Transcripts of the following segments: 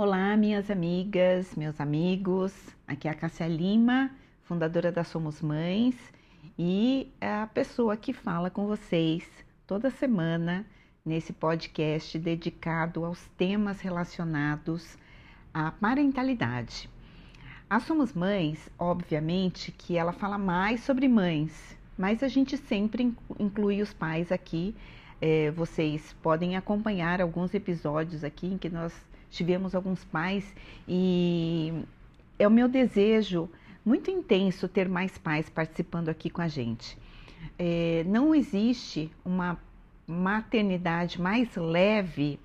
Olá, minhas amigas, meus amigos. Aqui é a Cássia Lima, fundadora da Somos Mães e a pessoa que fala com vocês toda semana nesse podcast dedicado aos temas relacionados à parentalidade. A Somos Mães, obviamente, que ela fala mais sobre mães, mas a gente sempre inclui os pais aqui. É, vocês podem acompanhar alguns episódios aqui em que nós tivemos alguns pais e é o meu desejo muito intenso ter mais pais participando aqui com a gente. É, não existe uma maternidade mais leve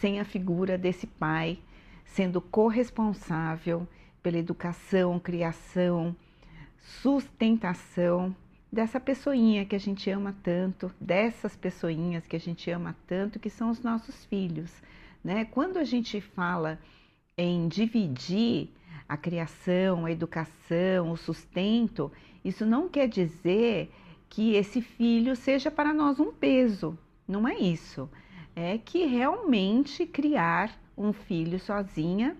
sem a figura desse pai sendo corresponsável pela educação, criação, sustentação dessa pessoinha que a gente ama tanto, dessas pessoinhas que a gente ama tanto, que são os nossos filhos. Né? Quando a gente fala em dividir a criação, a educação, o sustento, isso não quer dizer que esse filho seja para nós um peso. Não é isso. É que realmente criar um filho sozinha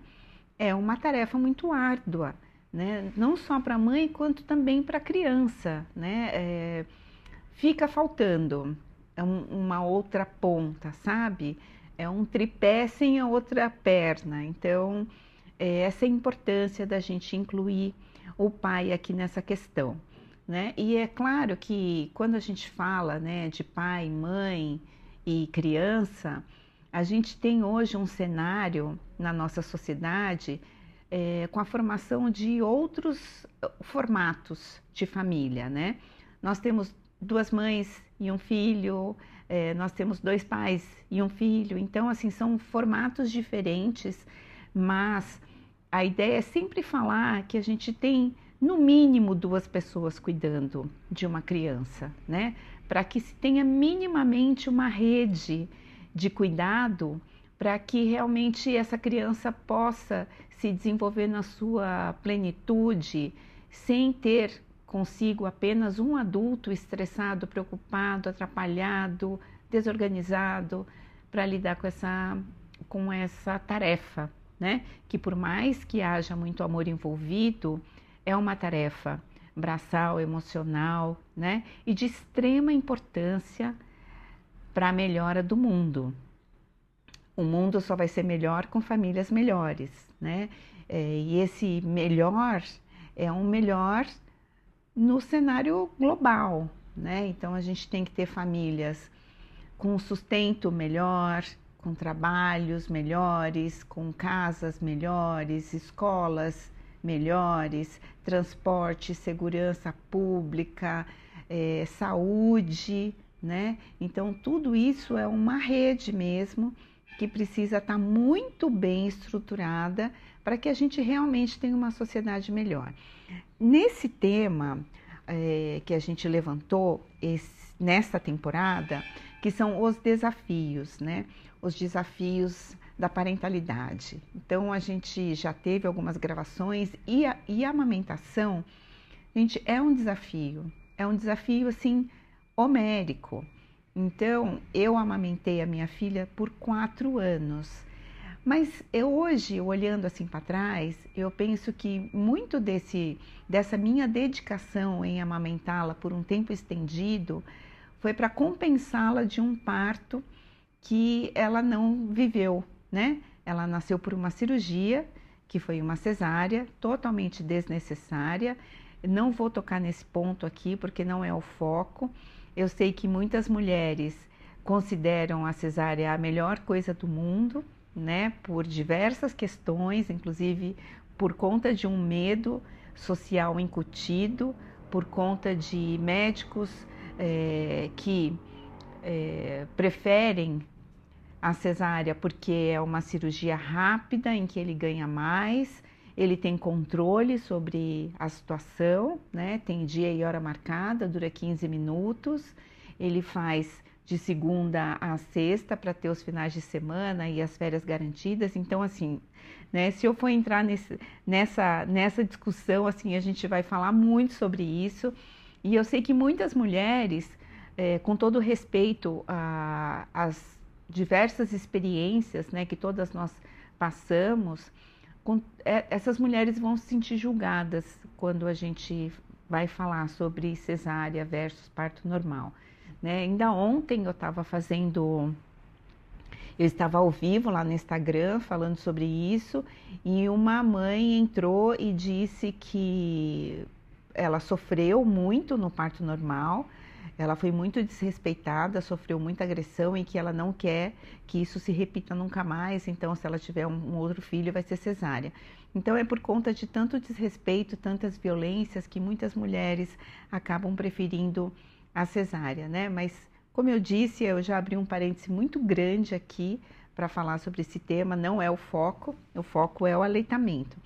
é uma tarefa muito árdua, né? Não só para a mãe quanto também para a criança, né? É, fica faltando uma outra ponta, sabe? É um tripé sem a outra perna. Então, é essa é a importância da gente incluir o pai aqui nessa questão. Né? E é claro que quando a gente fala né, de pai, mãe e criança, a gente tem hoje um cenário na nossa sociedade é, com a formação de outros formatos de família, né? Nós temos duas mães e um filho, é, nós temos dois pais e um filho, então, assim, são formatos diferentes, mas a ideia é sempre falar que a gente tem, no mínimo, duas pessoas cuidando de uma criança, né? Para que se tenha minimamente uma rede de cuidado para que realmente essa criança possa se desenvolver na sua plenitude sem ter consigo apenas um adulto estressado, preocupado, atrapalhado, desorganizado para lidar com essa, com essa tarefa, né? Que por mais que haja muito amor envolvido, é uma tarefa braçal, emocional, né? E de extrema importância para a melhora do mundo. O mundo só vai ser melhor com famílias melhores, né? É, e esse melhor é um melhor no cenário global, né? Então a gente tem que ter famílias com sustento melhor, com trabalhos melhores, com casas melhores, escolas melhores, transporte, segurança pública, é, saúde, né? Então tudo isso é uma rede mesmo que precisa estar muito bem estruturada para que a gente realmente tenha uma sociedade melhor. Nesse tema é, que a gente levantou esse, nesta temporada, que são os desafios, né? Os desafios da parentalidade. Então a gente já teve algumas gravações e a, e a amamentação, gente, é um desafio, é um desafio assim homérico. Então eu amamentei a minha filha por quatro anos mas eu hoje, olhando assim para trás, eu penso que muito desse, dessa minha dedicação em amamentá-la por um tempo estendido foi para compensá-la de um parto que ela não viveu, né? Ela nasceu por uma cirurgia, que foi uma cesárea, totalmente desnecessária. Não vou tocar nesse ponto aqui porque não é o foco. Eu sei que muitas mulheres consideram a cesárea a melhor coisa do mundo, né, por diversas questões, inclusive por conta de um medo social incutido, por conta de médicos é, que é, preferem a cesárea porque é uma cirurgia rápida em que ele ganha mais, ele tem controle sobre a situação, né? Tem dia e hora marcada, dura 15 minutos, ele faz de segunda a sexta para ter os finais de semana e as férias garantidas. Então, assim, né, se eu for entrar nesse, nessa, nessa discussão, assim, a gente vai falar muito sobre isso. E eu sei que muitas mulheres, é, com todo respeito às diversas experiências, né, que todas nós passamos, é, essas mulheres vão se sentir julgadas quando a gente vai falar sobre cesárea versus parto normal. Né? Ainda ontem eu estava fazendo eu estava ao vivo lá no Instagram falando sobre isso e uma mãe entrou e disse que ela sofreu muito no parto normal, ela foi muito desrespeitada, sofreu muita agressão e que ela não quer que isso se repita nunca mais. Então, se ela tiver um, outro filho, vai ser cesárea. Então, é por conta de tanto desrespeito, tantas violências, que muitas mulheres acabam preferindo a cesárea, né? Mas como eu disse, eu já abri um parêntese muito grande aqui para falar sobre esse tema, não é o foco, o foco é o aleitamento.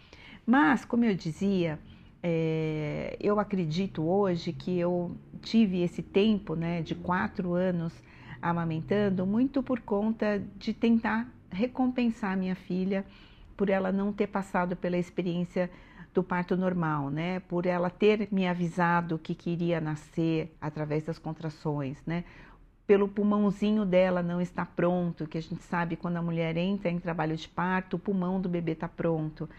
Mas, como eu dizia, é, eu acredito hoje que eu tive esse tempo né, de quatro anos amamentando muito por conta de tentar recompensar minha filha por ela não ter passado pela experiência do parto normal, né? Por ela ter me avisado que queria nascer através das contrações, né? pelo pulmãozinho dela não está pronto, que a gente sabe quando a mulher entra em trabalho de parto, o pulmão do bebê está pronto,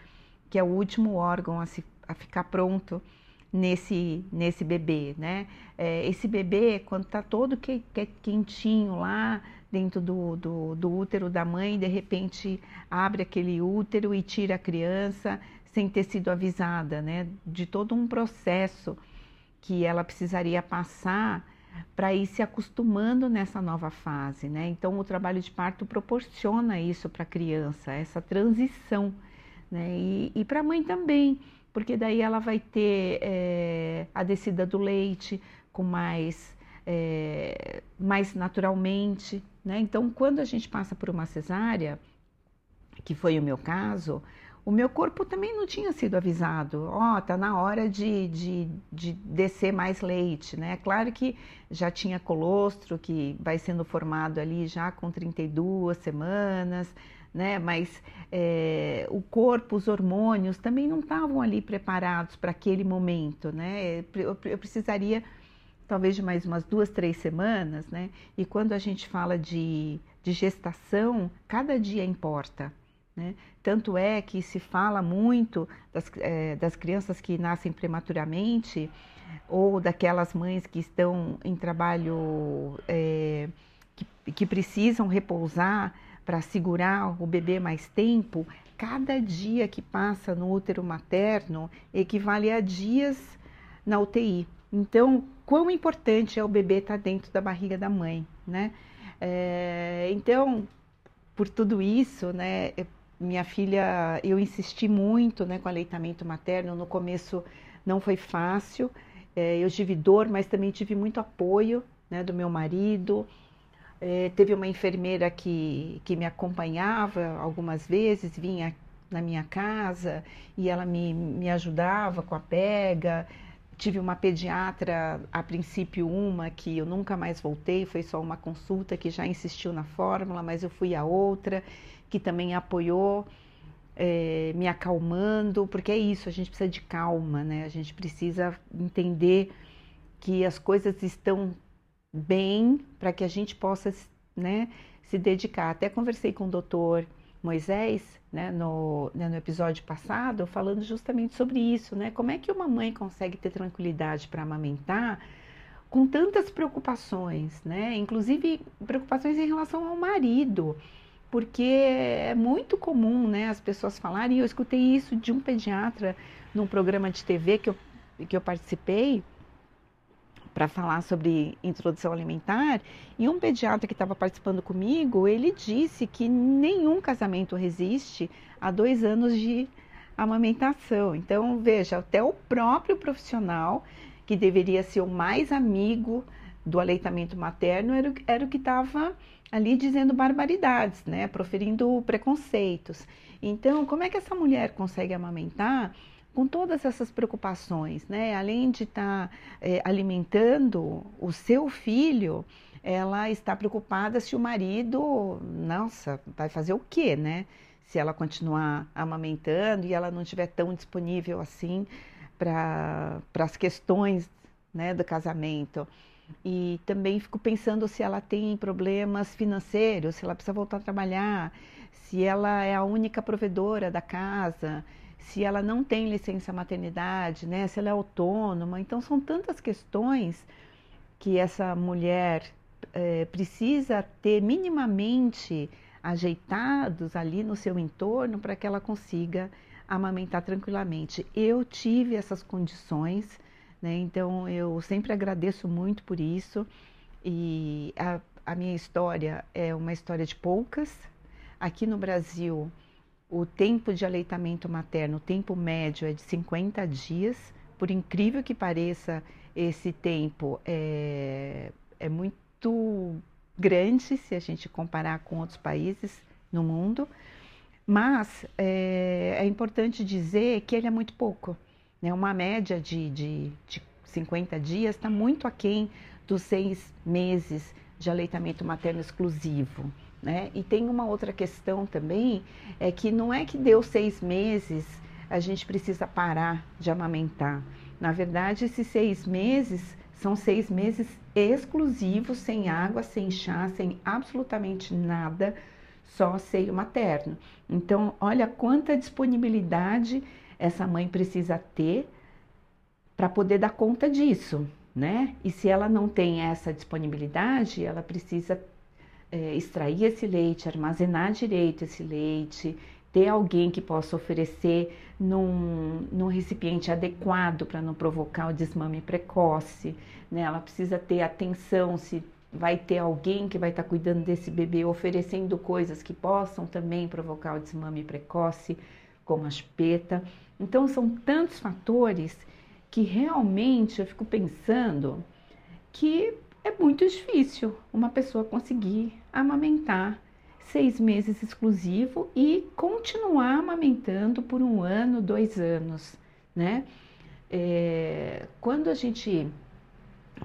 que é o último órgão a, se, a ficar pronto nesse, nesse bebê, né? É, esse bebê, quando está todo que, que, quentinho lá dentro do, do, do útero da mãe, de repente abre aquele útero e tira a criança sem ter sido avisada, né? De todo um processo que ela precisaria passar para ir se acostumando nessa nova fase, né? Então, o trabalho de parto proporciona isso para a criança, essa transição, né? E, e para a mãe também, porque daí ela vai ter é, a descida do leite com mais, é, mais naturalmente, né? Então, quando a gente passa por uma cesárea, que foi o meu caso, o meu corpo também não tinha sido avisado. Ó, oh, tá na hora de, de, de descer mais leite, né? Claro que já tinha colostro, que vai sendo formado ali já com 32 semanas, né? Mas é, o corpo, os hormônios também não estavam ali preparados para aquele momento, né? Eu, eu precisaria talvez de mais umas duas, três semanas, né? E quando a gente fala de, de gestação, cada dia importa. Né? Tanto é que se fala muito das, é, das crianças que nascem prematuramente ou daquelas mães que estão em trabalho é, que, que precisam repousar para segurar o bebê mais tempo. Cada dia que passa no útero materno equivale a dias na UTI. Então, quão importante é o bebê estar tá dentro da barriga da mãe, né? É, então, por tudo isso, né, minha filha, eu insisti muito né, com aleitamento materno. No começo não foi fácil. É, eu tive dor, mas também tive muito apoio né, do meu marido. É, teve uma enfermeira que, que me acompanhava algumas vezes, vinha na minha casa e ela me, me ajudava com a pega. Tive uma pediatra, a princípio uma, que eu nunca mais voltei, foi só uma consulta que já insistiu na fórmula, mas eu fui a outra que também apoiou, é, me acalmando, porque é isso, a gente precisa de calma, né? A gente precisa entender que as coisas estão bem para que a gente possa, né, se dedicar. Até conversei com o doutor Moisés, né, no, né, no episódio passado, falando justamente sobre isso, né? Como é que uma mãe consegue ter tranquilidade para amamentar com tantas preocupações, né? Inclusive preocupações em relação ao marido porque é muito comum né, as pessoas falarem, e eu escutei isso de um pediatra num programa de TV que eu, que eu participei para falar sobre introdução alimentar, e um pediatra que estava participando comigo, ele disse que nenhum casamento resiste a dois anos de amamentação. Então, veja, até o próprio profissional, que deveria ser o mais amigo do aleitamento materno, era, era o que estava ali dizendo barbaridades, né? Proferindo preconceitos. Então, como é que essa mulher consegue amamentar com todas essas preocupações, né? Além de estar tá, é, alimentando o seu filho, ela está preocupada se o marido, nossa, vai fazer o quê, né? Se ela continuar amamentando e ela não estiver tão disponível assim para as questões né, do casamento. E também fico pensando se ela tem problemas financeiros, se ela precisa voltar a trabalhar, se ela é a única provedora da casa, se ela não tem licença maternidade, né? Se ela é autônoma. Então são tantas questões que essa mulher é, precisa ter minimamente ajeitados ali no seu entorno para que ela consiga amamentar tranquilamente. Eu tive essas condições, né? Então eu sempre agradeço muito por isso. E a, a minha história é uma história de poucas. Aqui no Brasil, o tempo de aleitamento materno, o tempo médio é de 50 dias. Por incrível que pareça, esse tempo é, é muito grande se a gente comparar com outros países no mundo, mas é, é importante dizer que ele é muito pouco. Né? Uma média de, de, de 50 dias está muito aquém dos seis meses de aleitamento materno exclusivo. Né? E tem uma outra questão também, é que não é que deu seis meses a gente precisa parar de amamentar. Na verdade, esses seis meses são seis meses exclusivos, sem água, sem chá, sem absolutamente nada, só seio materno. Então, olha quanta disponibilidade essa mãe precisa ter para poder dar conta disso, né? E se ela não tem essa disponibilidade, ela precisa é, extrair esse leite, armazenar direito esse leite, ter alguém que possa oferecer num, num recipiente adequado para não provocar o desmame precoce, né? Ela precisa ter atenção se vai ter alguém que vai estar tá cuidando desse bebê, oferecendo coisas que possam também provocar o desmame precoce, como a chupeta. Então são tantos fatores que realmente eu fico pensando que é muito difícil uma pessoa conseguir amamentar seis meses exclusivo e continuar amamentando por um ano, dois anos, né? É, quando a gente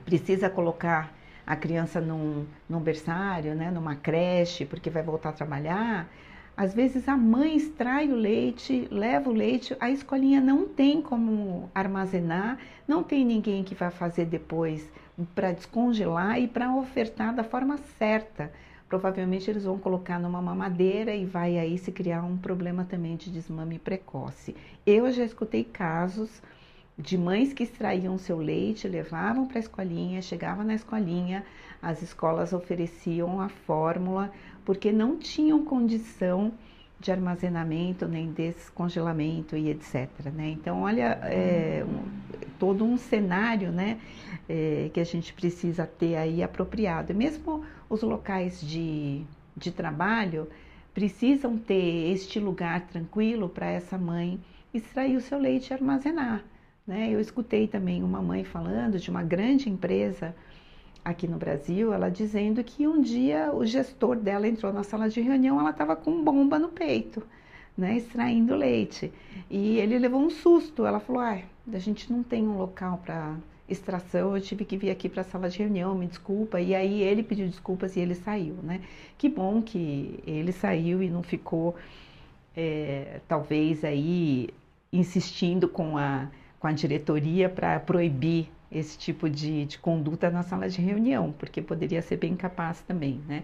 precisa colocar a criança num, num berçário, né, numa creche, porque vai voltar a trabalhar, às vezes a mãe extrai o leite, leva o leite, a escolinha não tem como armazenar, não tem ninguém que vai fazer depois para descongelar e para ofertar da forma certa. Provavelmente eles vão colocar numa mamadeira e vai aí se criar um problema também de desmame precoce. Eu já escutei casos de mães que extraíam seu leite, levavam para a escolinha, chegava na escolinha, as escolas ofereciam a fórmula porque não tinham condição de armazenamento, nem descongelamento e etc. Né? Então, olha, é, um, todo um cenário né, é, que a gente precisa ter aí apropriado. Mesmo os locais de, de trabalho precisam ter este lugar tranquilo para essa mãe extrair o seu leite e armazenar. Né? Eu escutei também uma mãe falando de uma grande empresa aqui no Brasil, ela dizendo que um dia o gestor dela entrou na sala de reunião, ela estava com bomba no peito, né, extraindo leite. E ele levou um susto. Ela falou: "Ah, a gente não tem um local para extração, eu tive que vir aqui para a sala de reunião, me desculpa". E aí ele pediu desculpas e ele saiu, né? Que bom que ele saiu e não ficou é, talvez aí insistindo com a com a diretoria para proibir esse tipo de, de conduta na sala de reunião, porque poderia ser bem capaz também, né?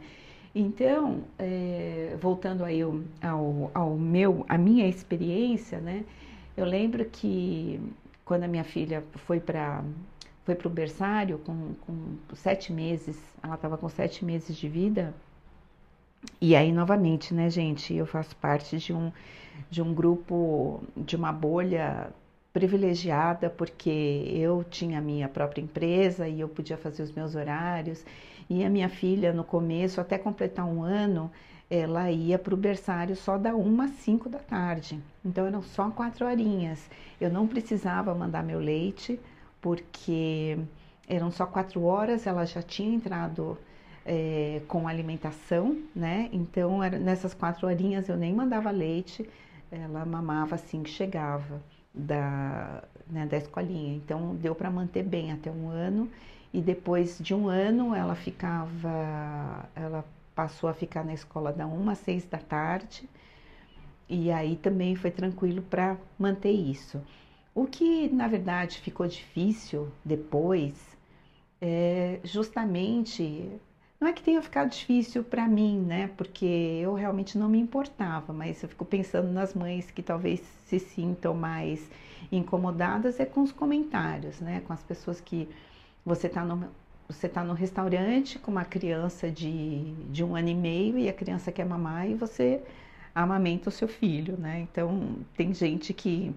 Então, é, voltando aí ao, ao, ao, meu, a minha experiência, né? Eu lembro que quando a minha filha foi para foi para o berçário com, com sete meses, ela estava com sete meses de vida. E aí, novamente, né, gente, eu faço parte de um, de um grupo, de uma bolha privilegiada porque eu tinha minha própria empresa e eu podia fazer os meus horários. E a minha filha, no começo, até completar um ano, ela ia para o berçário só da uma às cinco da tarde. Então eram só quatro horinhas. Eu não precisava mandar meu leite, porque eram só quatro horas, ela já tinha entrado é, com alimentação, né? Então era, nessas quatro horinhas eu nem mandava leite, ela mamava assim que chegava da, né, da escolinha. Então deu para manter bem até um ano e depois de um ano ela ficava, ela passou a ficar na escola da uma às seis da tarde e aí também foi tranquilo para manter isso. O que na verdade ficou difícil depois é, justamente não é que tenha ficado difícil para mim, né? Porque eu realmente não me importava, mas eu fico pensando nas mães que talvez se sintam mais incomodadas é com os comentários, né? Com as pessoas que você está no, você tá no restaurante com uma criança de, de um ano e meio e a criança quer mamar e você amamenta o seu filho, né? Então tem gente que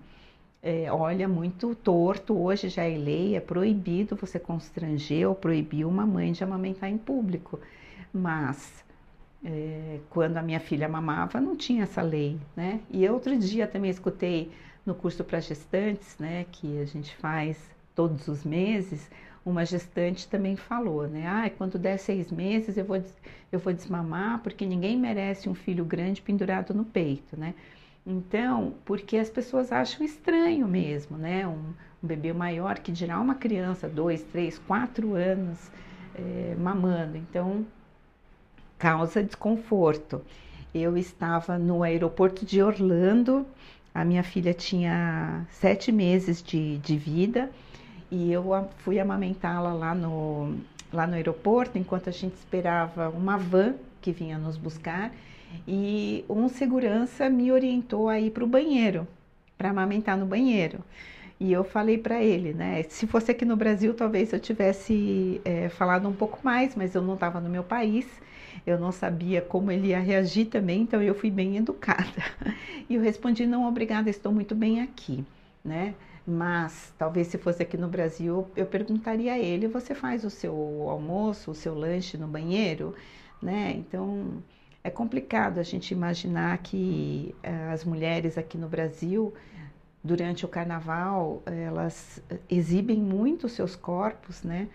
é, olha muito torto, hoje já é lei, é proibido você constranger ou proibir uma mãe de amamentar em público. Mas é, quando a minha filha mamava, não tinha essa lei, né? E outro dia também escutei no curso para gestantes, né, que a gente faz todos os meses, uma gestante também falou, né? Ah, quando der seis meses eu vou, eu vou desmamar porque ninguém merece um filho grande pendurado no peito, né? Então, porque as pessoas acham estranho mesmo, né? Um, um bebê maior que dirá uma criança, dois, três, quatro anos é, mamando. Então, causa desconforto. Eu estava no aeroporto de Orlando, a minha filha tinha sete meses de, de vida e eu fui amamentá-la lá no, lá no aeroporto enquanto a gente esperava uma van que vinha nos buscar e um segurança me orientou a ir para o banheiro, para amamentar no banheiro. E eu falei para ele, né? Se fosse aqui no Brasil, talvez eu tivesse é, falado um pouco mais, mas eu não estava no meu país, eu não sabia como ele ia reagir também, então eu fui bem educada. E eu respondi: não, obrigada, estou muito bem aqui, né? Mas talvez se fosse aqui no Brasil, eu perguntaria a ele: você faz o seu almoço, o seu lanche no banheiro, né? Então é complicado a gente imaginar que uh, as mulheres aqui no Brasil, durante o carnaval, elas exibem muito seus corpos, né?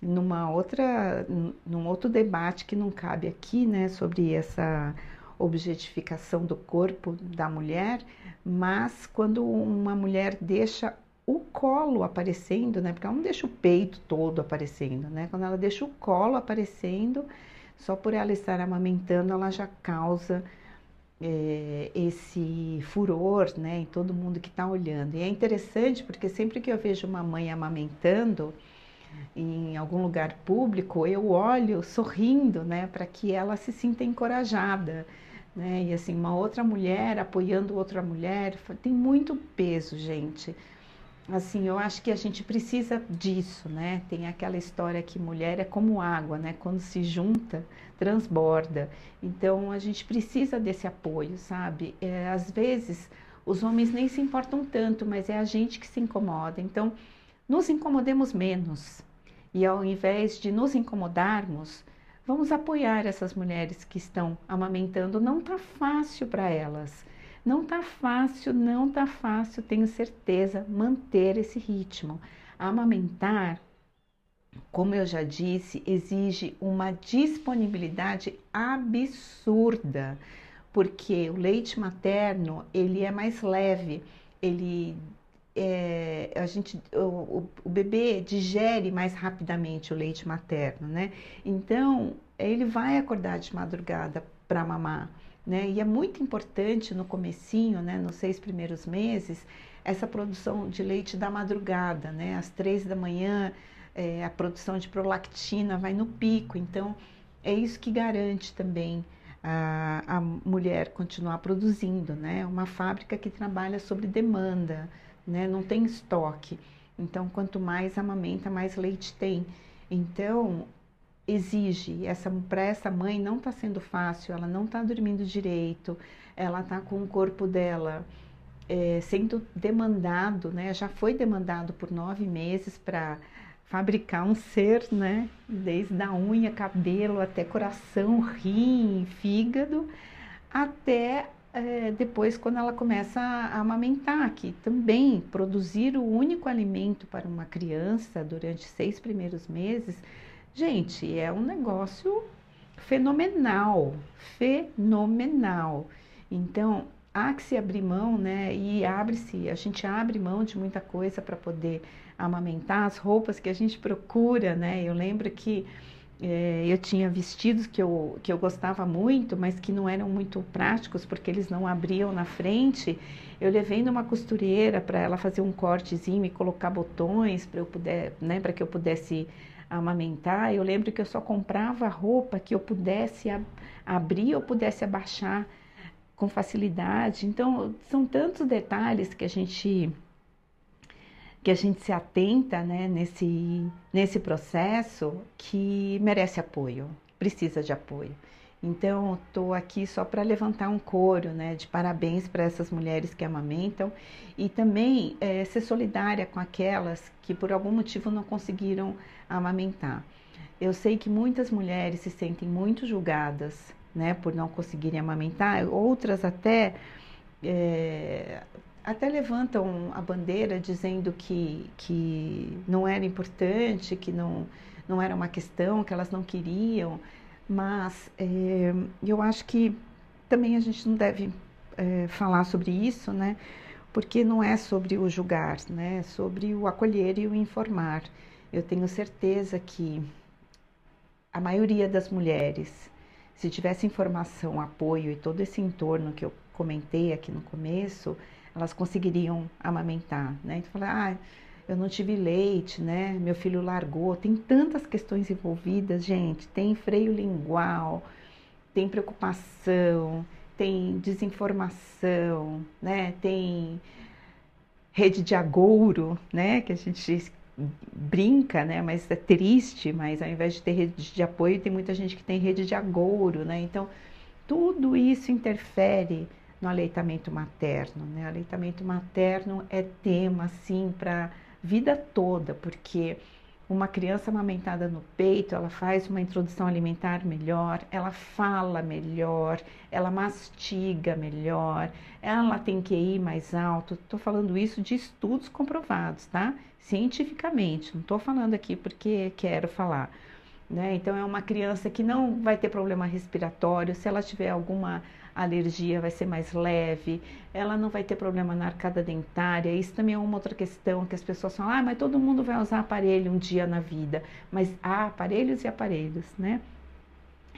Numa outra, num outro debate que não cabe aqui, né? Sobre essa objetificação do corpo da mulher, mas quando uma mulher deixa o colo aparecendo, né? Porque ela não deixa o peito todo aparecendo, né? Quando ela deixa o colo aparecendo, só por ela estar amamentando, ela já causa é, esse furor né, em todo mundo que está olhando. E é interessante porque sempre que eu vejo uma mãe amamentando em algum lugar público, eu olho sorrindo né, para que ela se sinta encorajada. Né? E assim, uma outra mulher apoiando outra mulher, tem muito peso, gente assim, eu acho que a gente precisa disso, né? Tem aquela história que mulher é como água, né? Quando se junta, transborda. Então a gente precisa desse apoio, sabe? É, às vezes os homens nem se importam tanto, mas é a gente que se incomoda. Então nos incomodemos menos. E ao invés de nos incomodarmos, vamos apoiar essas mulheres que estão amamentando. Não tá fácil para elas não tá fácil, não tá fácil, tenho certeza, manter esse ritmo. Amamentar, como eu já disse, exige uma disponibilidade absurda, porque o leite materno ele é mais leve, ele é, a gente, o, o, bebê digere mais rapidamente o leite materno, né? Então ele vai acordar de madrugada para mamar. Né? E é muito importante no comecinho, né, nos seis primeiros meses, essa produção de leite da madrugada, né? Às três da manhã, é, a produção de prolactina vai no pico. Então, é isso que garante também a, a mulher continuar produzindo, né? Uma fábrica que trabalha sobre demanda, né? Não tem estoque. Então, quanto mais amamenta, mais leite tem. Então, exige essa para essa mãe não está sendo fácil ela não está dormindo direito ela está com o corpo dela é, sendo demandado né já foi demandado por nove meses para fabricar um ser né desde a unha cabelo até coração rim fígado até é, depois quando ela começa a amamentar que também produzir o único alimento para uma criança durante seis primeiros meses Gente, é um negócio fenomenal, fenomenal. Então, há que se abrir mão, né? E abre-se, a gente abre mão de muita coisa para poder amamentar as roupas que a gente procura, né? Eu lembro que é, eu tinha vestidos que eu, que eu gostava muito, mas que não eram muito práticos porque eles não abriam na frente. Eu levei numa costureira para ela fazer um cortezinho e colocar botões para eu puder, né, para que eu pudesse amamentar, eu lembro que eu só comprava roupa que eu pudesse ab abrir ou pudesse abaixar com facilidade. Então, são tantos detalhes que a gente que a gente se atenta né, nesse, nesse processo que merece apoio, precisa de apoio. Então, estou aqui só para levantar um coro né, de parabéns para essas mulheres que amamentam e também é, ser solidária com aquelas que por algum motivo não conseguiram amamentar. Eu sei que muitas mulheres se sentem muito julgadas né, por não conseguirem amamentar, outras até é, até levantam a bandeira dizendo que, que não era importante, que não, não era uma questão, que elas não queriam, mas é, eu acho que também a gente não deve é, falar sobre isso, né? Porque não é sobre o julgar, né? É sobre o acolher e o informar. Eu tenho certeza que a maioria das mulheres, se tivesse informação, apoio e todo esse entorno que eu comentei aqui no começo, elas conseguiriam amamentar, né? Então, falar, ah, eu não tive leite, né? Meu filho largou. Tem tantas questões envolvidas, gente. Tem freio lingual, tem preocupação, tem desinformação, né? Tem rede de agouro, né? Que a gente brinca, né? Mas é triste, mas ao invés de ter rede de apoio, tem muita gente que tem rede de agouro, né? Então, tudo isso interfere no aleitamento materno. Né? O aleitamento materno é tema, sim, para vida toda, porque uma criança amamentada no peito, ela faz uma introdução alimentar melhor, ela fala melhor, ela mastiga melhor, ela tem QI mais alto. Estou falando isso de estudos comprovados, tá? Cientificamente, não estou falando aqui porque quero falar. Né? Então, é uma criança que não vai ter problema respiratório, se ela tiver alguma a alergia vai ser mais leve, ela não vai ter problema na arcada dentária. Isso também é uma outra questão que as pessoas falam: ah, mas todo mundo vai usar aparelho um dia na vida. Mas há aparelhos e aparelhos, né?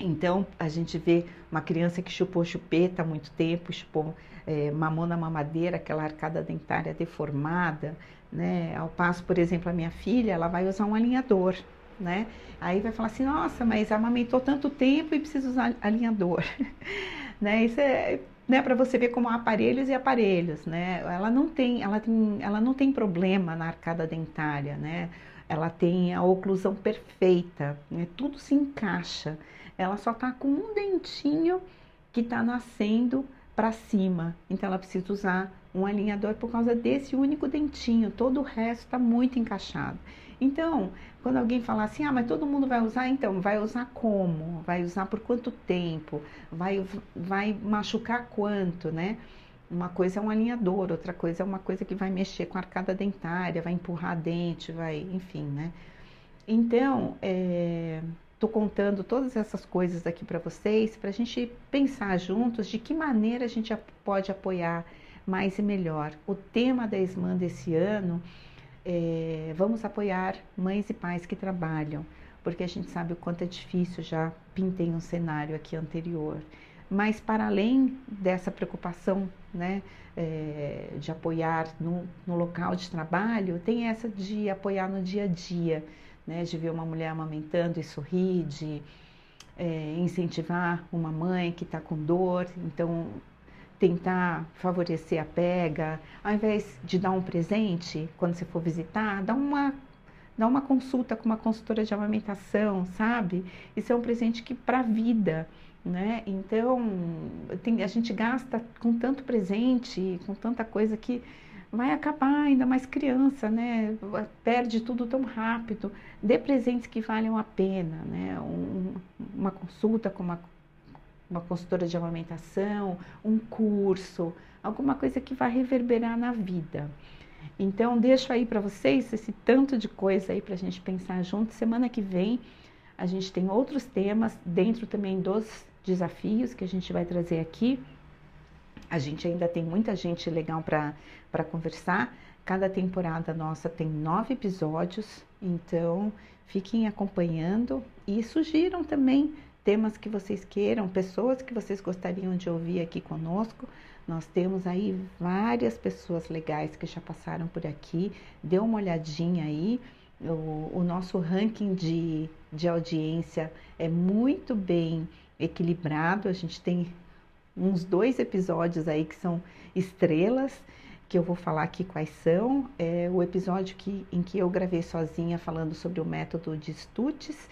Então, a gente vê uma criança que chupou chupeta há muito tempo, chupou é, mamou na mamadeira, aquela arcada dentária deformada, né? Ao passo, por exemplo, a minha filha, ela vai usar um alinhador, né? Aí vai falar assim, nossa, mas amamentou tanto tempo e precisa usar alinhador. né? Isso é né, para você ver como há aparelhos e aparelhos, né? Ela não tem, ela tem, ela não tem problema na arcada dentária, né? Ela tem a oclusão perfeita, né? Tudo se encaixa. Ela só tá com um dentinho que está nascendo para cima, então ela precisa usar um alinhador por causa desse único dentinho. Todo o resto está muito encaixado. Então, quando alguém falar assim, ah, mas todo mundo vai usar, então, vai usar como? Vai usar por quanto tempo? Vai, vai machucar quanto, né? Uma coisa é um alinhador, outra coisa é uma coisa que vai mexer com a arcada dentária, vai empurrar dente, vai, enfim, né? Então, estou contando todas essas coisas aqui para vocês, para a gente pensar juntos de que maneira a gente pode apoiar mais e melhor. O tema da SMAN desse ano é, vamos apoiar mães e pais que trabalham, porque a gente sabe o quanto é difícil, já pintei um cenário aqui anterior. Mas para além dessa preocupação né, é, de apoiar no, no, local de trabalho, tem essa de apoiar no dia a dia, né, de ver uma mulher amamentando e sorrir, de é, incentivar uma mãe que está com dor, então tentar favorecer a pega, ao invés de dar um presente quando você for visitar, dá uma dá uma consulta com uma consultora de amamentação, sabe? Isso é um presente que para a vida, né? Então, tem, a gente gasta com tanto presente, com tanta coisa que vai acabar ainda mais criança, né? Perde tudo tão rápido. Dê presentes que valham a pena, né? Um, uma consulta com uma uma consultora de amamentação, um curso, alguma coisa que vai reverberar na vida. Então, deixo aí para vocês esse tanto de coisa aí para a gente pensar junto. Semana que vem a gente tem outros temas dentro também dos desafios que a gente vai trazer aqui. A gente ainda tem muita gente legal para conversar. Cada temporada nossa tem nove episódios, então fiquem acompanhando e sugiram também temas que vocês queiram, pessoas que vocês gostariam de ouvir aqui conosco. Nós temos aí várias pessoas legais que já passaram por aqui. Dê uma olhadinha aí, o, o nosso ranking de, de audiência é muito bem equilibrado. A gente tem uns dois episódios aí que são estrelas, que eu vou falar aqui quais são. É o episódio que, em que eu gravei sozinha falando sobre o método de Stutz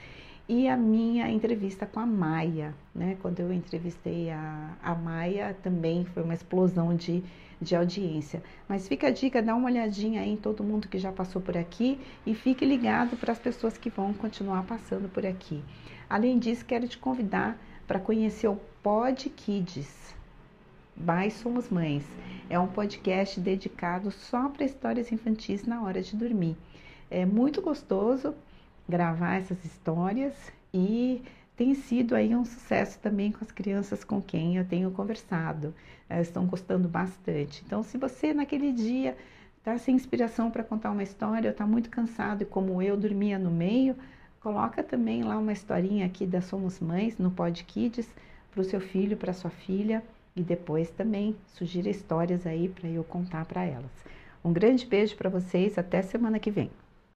e a minha entrevista com a Maia, né? Quando eu entrevistei a, a Maia, também foi uma explosão de, de audiência. Mas fica a dica, dá uma olhadinha aí em todo mundo que já passou por aqui e fique ligado para as pessoas que vão continuar passando por aqui. Além disso, quero te convidar para conhecer o Pod Kids. By Somos Mães. É um podcast dedicado só para histórias infantis na hora de dormir. É muito gostoso gravar essas histórias e tem sido aí um sucesso também com as crianças com quem eu tenho conversado. Elas estão gostando bastante. Então, se você naquele dia está sem inspiração para contar uma história, ou está muito cansado e como eu dormia no meio, coloca também lá uma historinha aqui da Somos Mães no Pod Kids para o seu filho, para sua filha e depois também sugira histórias aí para eu contar para elas. Um grande beijo para vocês, até semana que vem.